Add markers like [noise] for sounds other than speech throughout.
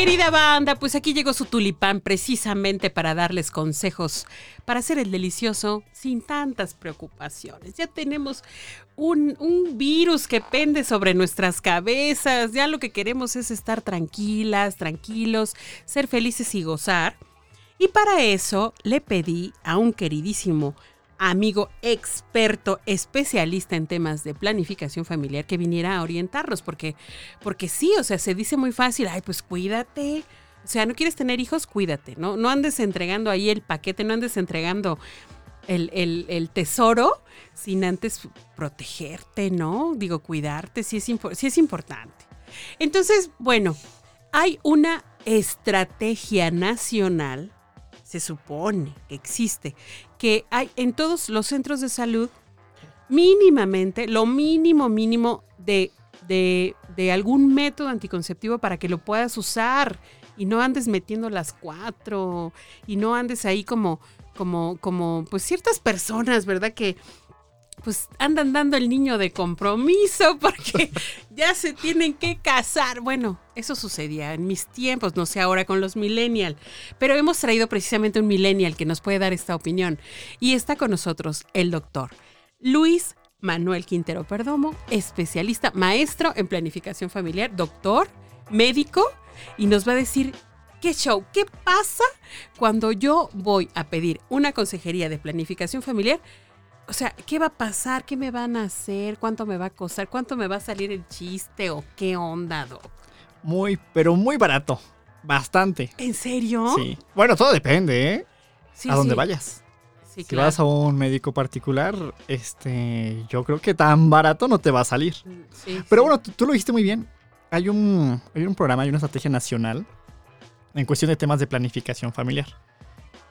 Querida banda, pues aquí llegó su tulipán precisamente para darles consejos para hacer el delicioso sin tantas preocupaciones. Ya tenemos un, un, virus que pende sobre nuestras cabezas, ya lo que queremos es estar tranquilas, tranquilos, ser felices y gozar. Y para eso le pedí a un queridísimo amigo experto, especialista en temas de planificación familiar, que viniera a orientarlos, porque, porque sí, o sea, se dice muy fácil, ay, pues cuídate. O sea, no quieres tener hijos, cuídate, ¿no? No andes entregando ahí el paquete, no andes entregando el, el, tesoro sin antes protegerte, ¿no? Digo, cuidarte, sí es, sí es importante. Entonces, bueno, hay una estrategia nacional se supone que existe, que hay en todos los centros de salud mínimamente, lo mínimo mínimo de, de, de algún método anticonceptivo para que lo puedas usar y no andes metiendo las cuatro y no andes ahí como, como, como, pues ciertas personas, ¿verdad? Que, pues andan dando el niño de compromiso [laughs] porque ya se tienen que casar. Bueno, eso sucedía en mis tiempos, no sé ahora con los millennial, pero hemos traído precisamente un millennial que nos puede dar esta opinión y está con nosotros el doctor Luis Manuel Quintero Perdomo, especialista, maestro en planificación familiar, doctor, médico y nos va a decir ¿Qué show? ¿Qué pasa cuando yo voy a pedir una consejería de planificación familiar? O sea, ¿qué va a pasar? ¿Qué me van a hacer? ¿Cuánto me va a costar? ¿Cuánto me va a salir el chiste? ¿O qué onda, Doc? Muy, pero muy barato. Bastante. ¿En serio? Sí. Bueno, todo depende, ¿eh? a dónde vayas. Sí, si vas a un médico particular, este, yo creo que tan barato no te va a salir. Sí, pero bueno, tú, lo dijiste muy bien. Hay un, hay un programa, hay una estrategia nacional en cuestión de temas de planificación familiar,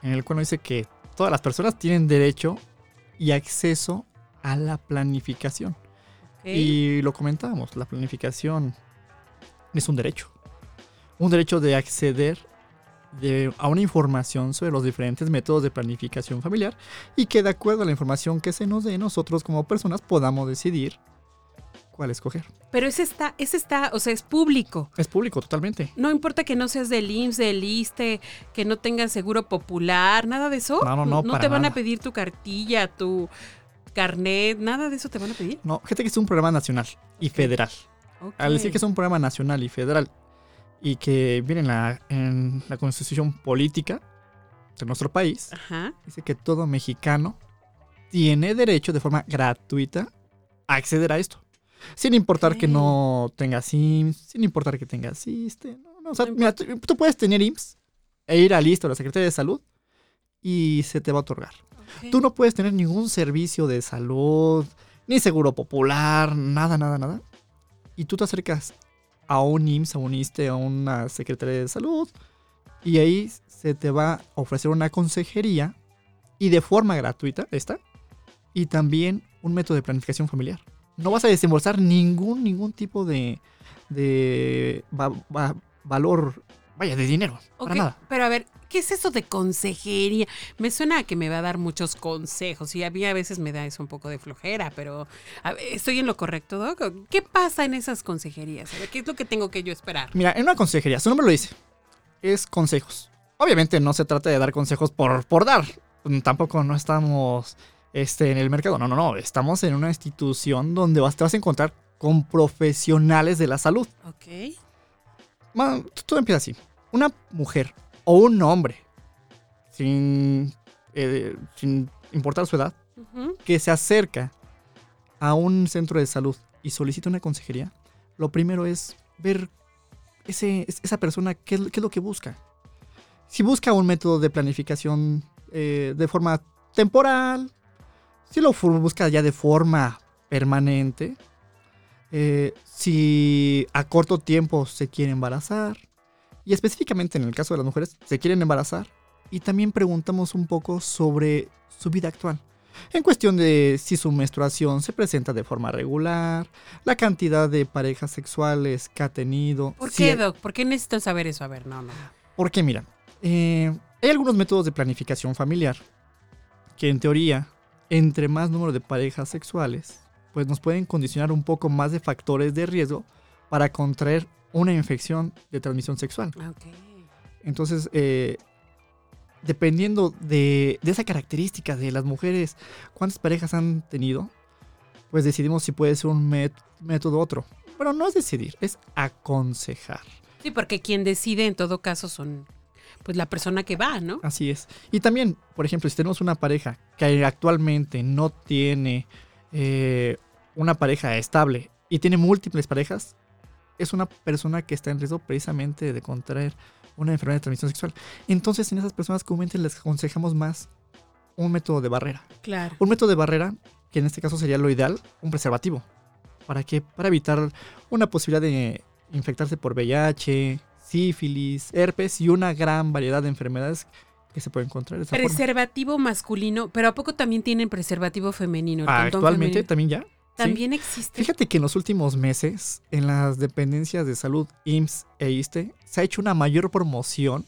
en el cual dice que todas las personas tienen derecho y acceso a la planificación. Y lo comentábamos, la planificación es un derecho. Un derecho de acceder a una información sobre los diferentes métodos de planificación familiar y que de acuerdo a la información que se nos dé, nosotros como personas podamos decidir cuál escoger. Pero ese está, ese está, o sea, es público. Es público, totalmente. No importa que no seas del IMSS, del ISTE, que no tengas seguro popular, nada de eso. No, no, no. No te van a pedir tu cartilla, tu carnet, nada de eso te van a pedir. No, gente que es un programa nacional y federal. Al decir que es un programa nacional y federal y que viene en la, en la constitución política de nuestro país, dice que todo mexicano tiene derecho de forma gratuita a acceder a esto. Sin importar que no tengas IMSS, sin importar que tengas ISTE. No, o sea, mira, tú, puedes tener IMSS e ir a listo a la Secretaría de Salud y se te va a otorgar. Tú no puedes tener ningún servicio de salud, ni seguro popular, nada, nada, nada. Y tú te acercas a un IMSS, a un ISTE, a una Secretaría de Salud, y ahí se te va a ofrecer una consejería y de forma gratuita, esta, y también un método de planificación familiar no vas a desembolsar ningún, ningún tipo de, de valor, vaya, de dinero. para nada. Pero a ver, ¿qué es eso de consejería? Me suena a que me va a dar muchos consejos y a mí a veces me da eso un poco de flojera, pero ¿estoy en lo correcto, Doc? ¿Qué pasa en esas consejerías? ¿Qué es lo que tengo que yo esperar? Mira, en una consejería, su nombre lo dice, es consejos. Obviamente no se trata de dar consejos por, por dar. Tampoco no estamos este, en el mercado. No, no, no. Estamos en una institución donde vas, te vas a encontrar con profesionales de la salud. Ok. todo empieza así. Una mujer o un hombre, sin, eh, sin importar su edad, que se acerca a un centro de salud y solicita una consejería, lo primero es ver ese, esa persona qué, es lo que busca. Si busca un método de planificación eh, de forma temporal, si lo busca ya de forma permanente, eh, si a corto tiempo se quiere embarazar, y específicamente en el caso de las mujeres, se quieren embarazar, y también preguntamos un poco sobre su vida actual. En cuestión de si su menstruación se presenta de forma regular, la cantidad de parejas sexuales que ha tenido. ¿Por qué, Doc? ¿Por qué necesitas saber eso? A ver, no, no. Porque mira, eh, hay algunos métodos de planificación familiar que en teoría, entre más número de parejas sexuales, pues nos pueden condicionar un poco más de factores de riesgo para contraer una infección de transmisión sexual. Entonces, eh, dependiendo de, esa característica de las mujeres, cuántas parejas han tenido, pues decidimos si puede ser un método u otro. Pero no es decidir, es aconsejar. Sí, porque quien decide en todo caso son pues la persona que va, ¿no? Así es. Y también, por ejemplo, si tenemos una pareja que actualmente no tiene eh, una pareja estable y tiene múltiples parejas, es una persona que está en riesgo precisamente de contraer una enfermedad de transmisión sexual. Entonces, en esas personas comúnmente les aconsejamos más un método de barrera. Claro. Un método de barrera, que en este caso sería lo ideal, un preservativo. ¿Para qué? Para evitar una posibilidad de infectarse por VIH, sífilis, herpes y una gran variedad de enfermedades que se pueden encontrar. preservativo masculino, pero ¿a poco también tienen preservativo femenino? Ah, actualmente también ya. También existe. Fíjate que en los últimos meses, en las dependencias de salud IMSS e ISTE, se ha hecho una mayor promoción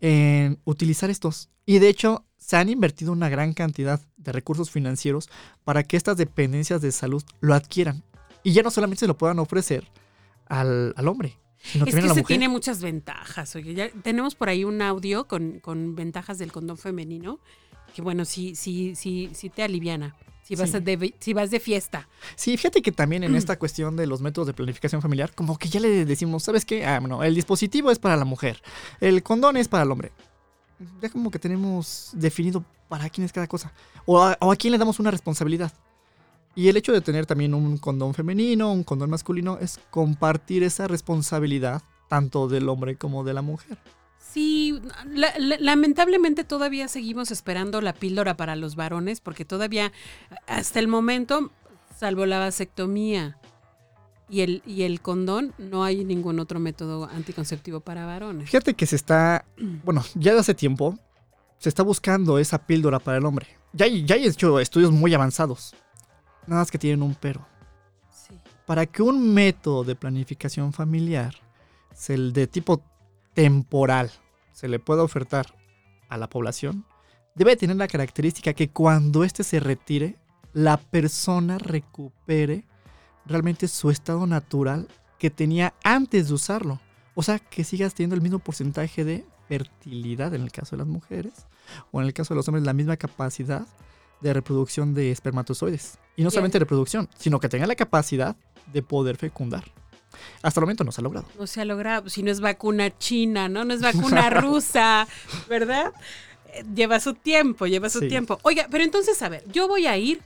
en utilizar estos. Y de hecho, se han invertido una gran cantidad de recursos financieros para que estas dependencias de salud lo adquieran. Y ya no solamente se lo puedan ofrecer al, hombre, es que se tiene muchas ventajas. Oye, ya tenemos por ahí un audio con, con ventajas del condón femenino que bueno, sí, sí, sí, sí te aliviana. Si vas, de, si vas de fiesta. Sí, fíjate que también en esta cuestión de los métodos de planificación familiar, como que ya le decimos, ¿sabes qué? Ah, bueno, el dispositivo es para la mujer, el condón es para el hombre. Ya como que tenemos definido para quién es cada cosa. O a, o a quién le damos una responsabilidad. Y el hecho de tener también un condón femenino, un condón masculino, es compartir esa responsabilidad tanto del hombre como de la mujer. Sí, lamentablemente todavía seguimos esperando la píldora para los varones porque todavía hasta el momento, salvo la vasectomía y el, y el condón, no hay ningún otro método anticonceptivo para varones. Fíjate que se está, [clears throat] bueno, ya de hace tiempo se está buscando esa píldora para el hombre. Ya hay, ya hay hecho estudios muy avanzados, nada más que tienen un pero. Para que un método de planificación familiar, el de tipo temporal, se le pueda ofertar a la población, debe tener la característica que cuando éste se retire, la persona recupere realmente su estado natural que tenía antes de usarlo. O sea, que sigas teniendo el mismo porcentaje de fertilidad en el caso de las mujeres, o en el caso de los hombres la misma capacidad de reproducción de espermatozoides. Y no solamente reproducción, sino que tenga la capacidad de poder fecundar. Hasta el momento no se ha logrado. No se ha logrado. Si no es vacuna china, ¿no? No es [laughs] vacuna rusa, ¿verdad? Eh, lleva su tiempo, lleva su tiempo. Oiga, pero entonces, a ver, yo voy a ir,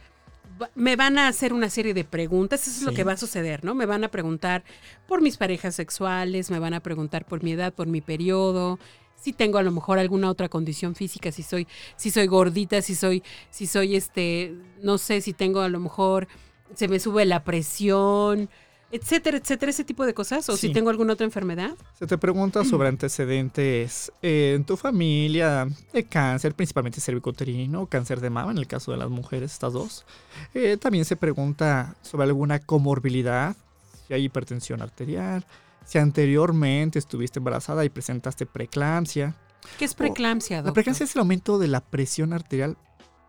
me van a hacer una serie de preguntas, eso es lo que va a suceder, ¿no? Me van a preguntar por mis parejas sexuales, me van a preguntar por mi edad, por mi periodo, si tengo a lo mejor alguna otra condición física, si soy, si soy gordita, si soy, si soy este, no sé, si tengo a lo mejor, se me sube la presión, etcétera, etcétera, ese tipo de cosas, o si tengo alguna otra enfermedad. Se te pregunta sobre antecedentes en tu familia de cáncer, principalmente cervicoterino, cáncer de mama, en el caso de las mujeres, estas dos. Eh, también se pregunta sobre alguna comorbilidad, si hay hipertensión arterial, si anteriormente estuviste embarazada y presentaste preeclampsia. ¿Qué es preeclampsia? La preeclampsia es el aumento de la presión arterial,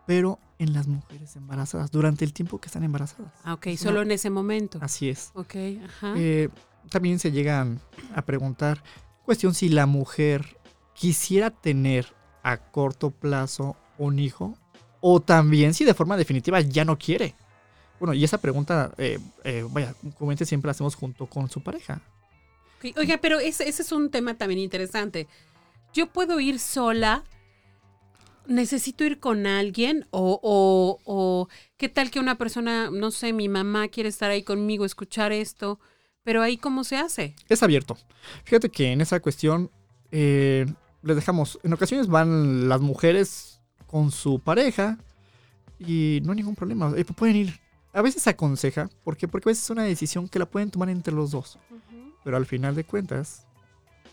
pero en las mujeres embarazadas, durante el tiempo que están embarazadas. Ah, ok, solo en ese momento. Así es. Ok, ajá. Eh, también se llegan a preguntar, cuestión si la mujer quisiera tener a corto plazo un hijo, o también si de forma definitiva ya no quiere. Bueno, y esa pregunta, eh, eh, vaya, comúnmente siempre la hacemos junto con su pareja. Oiga, pero ese, ese es un tema también interesante. Yo puedo ir sola necesito ir con alguien o, o, o, qué tal que una persona, no sé, mi mamá quiere estar ahí conmigo, escuchar esto, pero ahí cómo se hace. Es abierto. Fíjate que en esa cuestión eh, les dejamos, en ocasiones van las mujeres con su pareja y no hay ningún problema, eh, pueden ir. A veces se aconseja, ¿por qué? Porque a veces es una decisión que la pueden tomar entre los dos. Pero al final de cuentas,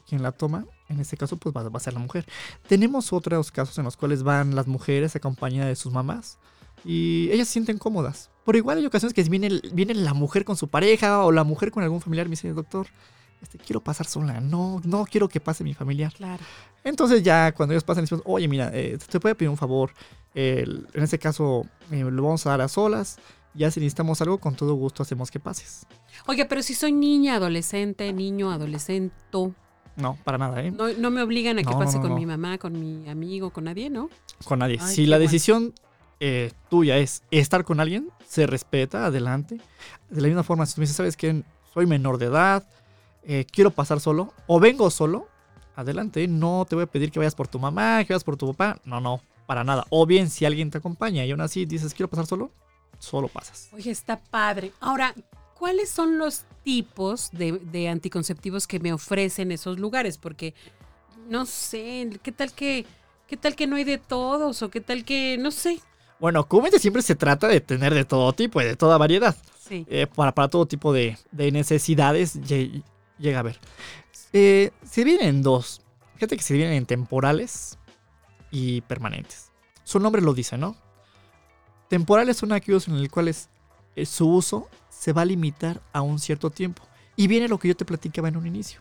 quien la toma, en este caso, pues va, a ser la mujer. Tenemos otros casos en los cuales van las mujeres acompañadas de sus mamás y ellas se sienten cómodas. Pero igual hay ocasiones que viene, viene la mujer con su pareja o la mujer con algún familiar y me dice, doctor, este, quiero pasar sola, no, no quiero que pase mi familiar. Claro. Entonces ya cuando ellos pasan, decimos, oye, mira, eh, te puedo pedir un favor, en este caso eh, lo vamos a dar a solas, ya si necesitamos algo, con todo gusto hacemos que pases. Oye, pero si soy niña, adolescente, niño, adolescente. No, para nada, ¿eh? No, me obligan a que pase con mi mamá, con mi amigo, con nadie, ¿no? Con nadie. si la decisión eh, tuya es estar con alguien, se respeta, adelante. De la misma forma, si tú me dices, ¿sabes que Soy menor de edad, eh, quiero pasar solo, o vengo solo, adelante. No te voy a pedir que vayas por tu mamá, que vayas por tu papá. No, no, para nada. O bien, si alguien te acompaña y aún así dices, quiero pasar solo, solo pasas. Oye, está padre. Ahora, ¿cuáles son los tipos de, anticonceptivos que me ofrecen esos lugares? Porque, no sé, ¿qué tal que, qué tal que no hay de todos? ¿O qué tal que, no sé? Bueno, comúnmente siempre se trata de tener de todo tipo y de toda variedad. Sí. Eh, para, para todo tipo de, necesidades llega a haber. Eh, se dividen dos. Fíjate que se dividen en temporales y permanentes. Su nombre lo dice, ¿no? Temporales son aquellos en los cuales eh, su uso se va a limitar a un cierto tiempo. Y viene lo que yo te platicaba en un inicio.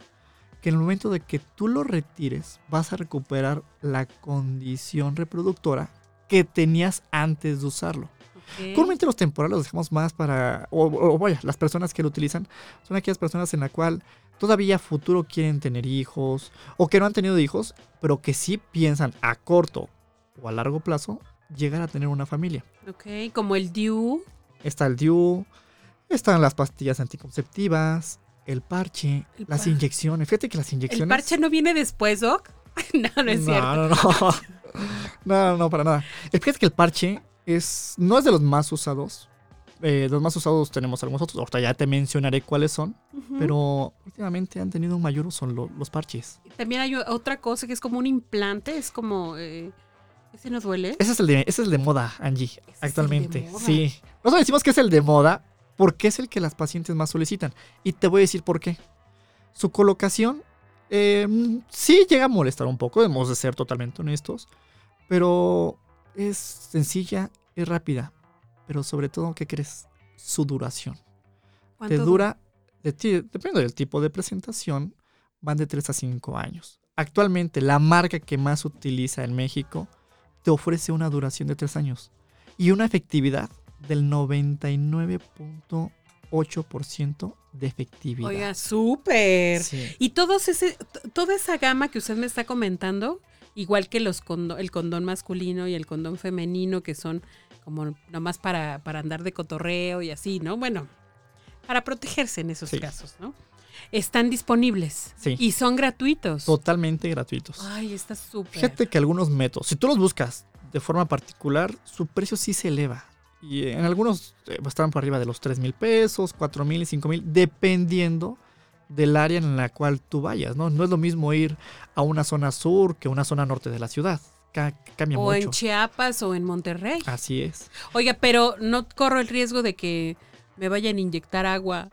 Que en el momento de que tú lo retires, vas a recuperar la condición reproductora que tenías antes de usarlo. Comúnmente los temporales los dejamos más para, o, vaya, las personas que lo utilizan son aquellas personas en la cual todavía futuro quieren tener hijos o que no han tenido hijos, pero que sí piensan a corto o a largo plazo llegar a tener una familia. Ok, como el DIU. Está el DIU, están las pastillas anticonceptivas, el parche, las inyecciones. Fíjate que las inyecciones. ¿El parche no viene después, Doc? [laughs] no, no es cierto. No, no. [laughs] no, no, para nada. Fíjate que el parche es, no es de los más usados. Eh, los más usados tenemos algunos otros. Ahorita ya te mencionaré cuáles son. Pero últimamente han tenido un mayor uso los parches. También hay otra cosa que es como un implante. Es como. Eh, ¿Ese no duele? Ese es el de, ese es el de moda, Angie. actualmente. Sí. Nosotros decimos que es el de moda porque es el que las pacientes más solicitan. Y te voy a decir por qué. Su colocación eh, sí llega a molestar un poco, debemos de ser totalmente honestos. Pero es sencilla y rápida. Pero sobre todo, ¿qué crees? Su duración. Te dura, depende del tipo de presentación, van de 3 a 5 años. Actualmente, la marca que más utiliza en México te ofrece una duración de 3 años y una efectividad del 99.8% de efectividad. Oiga, súper. Y todos ese, toda esa gama que usted me está comentando, igual que los el condón masculino y el condón femenino, que son como nomás para, para andar de cotorreo y así, ¿no? Bueno, para protegerse en esos casos, ¿no? Están disponibles. Sí. Y son gratuitos. Totalmente gratuitos. Ay, está súper. Fíjate que algunos métodos, si tú los buscas de forma particular, su precio sí se eleva. Y en algunos eh, están por arriba de los 3 mil pesos, 4 mil y 5 mil, dependiendo del área en la cual tú vayas, ¿no? No es lo mismo ir a una zona sur que a una zona norte de la ciudad. cambia mucho. O en Chiapas o en Monterrey. Así es. Oiga, pero no corro el riesgo de que me vayan a inyectar agua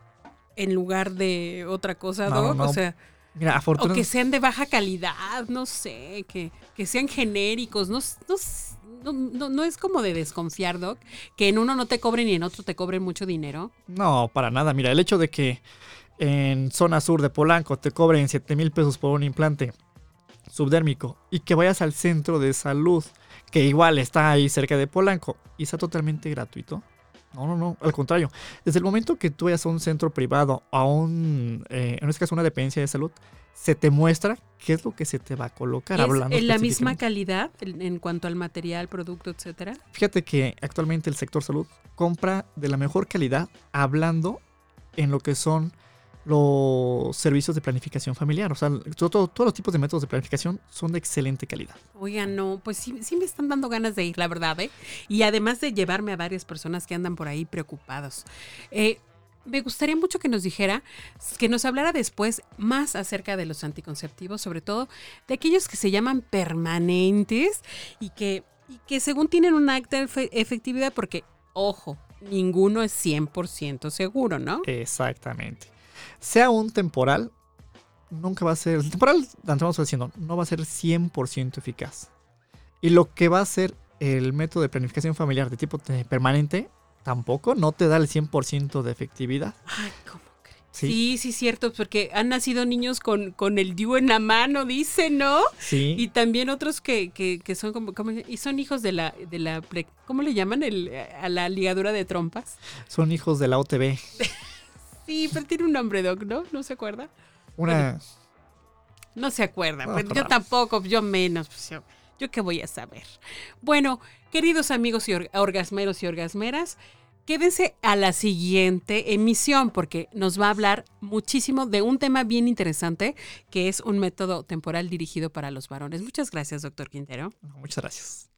en lugar de otra cosa, no, O sea, Mira, o que sean de baja calidad, no sé, que, que sean genéricos, no, no, no, no, es como de desconfiar, Doc, que en uno no te cobren y en otro te cobren mucho dinero. No, para nada. Mira, el hecho de que en zona sur de Polanco te cobren 7 mil pesos por un implante subdérmico y que vayas al centro de salud, que igual está ahí cerca de Polanco y está totalmente gratuito. No, no, no, al contrario. Desde el momento que tú vayas a un centro privado, a un, eh, en este caso una dependencia de salud, se te muestra qué es lo que se te va a colocar. ¿Es hablando en la misma calidad en cuanto al material, producto, etcétera? Fíjate que actualmente el sector salud compra de la mejor calidad hablando en lo que son los servicios de planificación familiar. O sea, todos los tipos de métodos de planificación son de excelente calidad. Oigan, no, pues sí, sí me están dando ganas de ir, la verdad, ¿eh? Y además de llevarme a varias personas que andan por ahí preocupados. Eh, me gustaría mucho que nos dijera, que nos hablara después más acerca de los anticonceptivos, sobre todo de aquellos que se llaman permanentes y que, y que según tienen una acta efectividad, porque, ojo, ninguno es 100% seguro, ¿no? Exactamente sea un temporal nunca va a ser, el temporal, estamos diciendo, no va a ser 100% eficaz. Y lo que va a ser el método de planificación familiar de tipo permanente, tampoco, no te da el 100% de efectividad. Ay, ¿cómo crees? Sí, sí, cierto, porque han nacido niños con, con el DIU en la mano, dice, ¿no? Sí. Y también otros que, que, que son como, como, y son hijos de la, de la, ¿cómo le llaman? El, a la ligadura de trompas. Son hijos de la OTB. [laughs] sí, pero tiene un nombre, Doc, ¿no? ¿No se acuerda? Una... no se acuerda, pero yo tampoco, yo menos. Pues yo, yo qué voy a saber. Bueno, queridos amigos y orgasmeros y orgasmeras, quédense a la siguiente emisión porque nos va a hablar muchísimo de un tema bien interesante que es un método temporal dirigido para los varones. Muchas gracias, doctor Quintero. Muchas gracias.